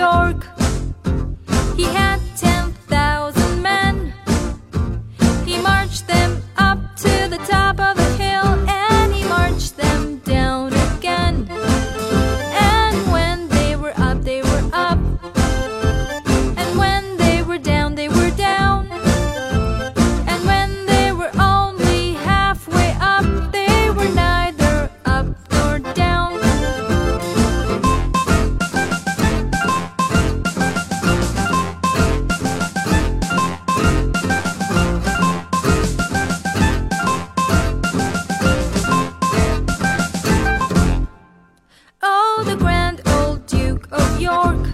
York. York.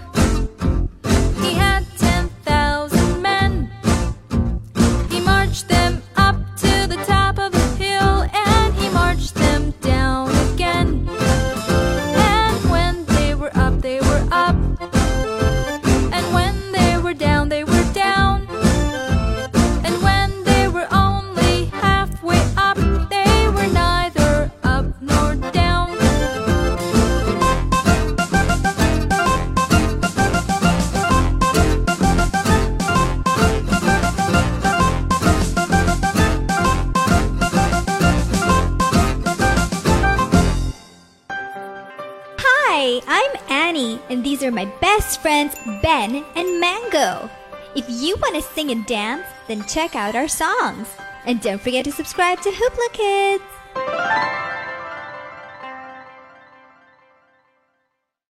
Hi, I'm Annie, and these are my best friends Ben and Mango. If you want to sing and dance, then check out our songs. And don't forget to subscribe to Hoopla Kids!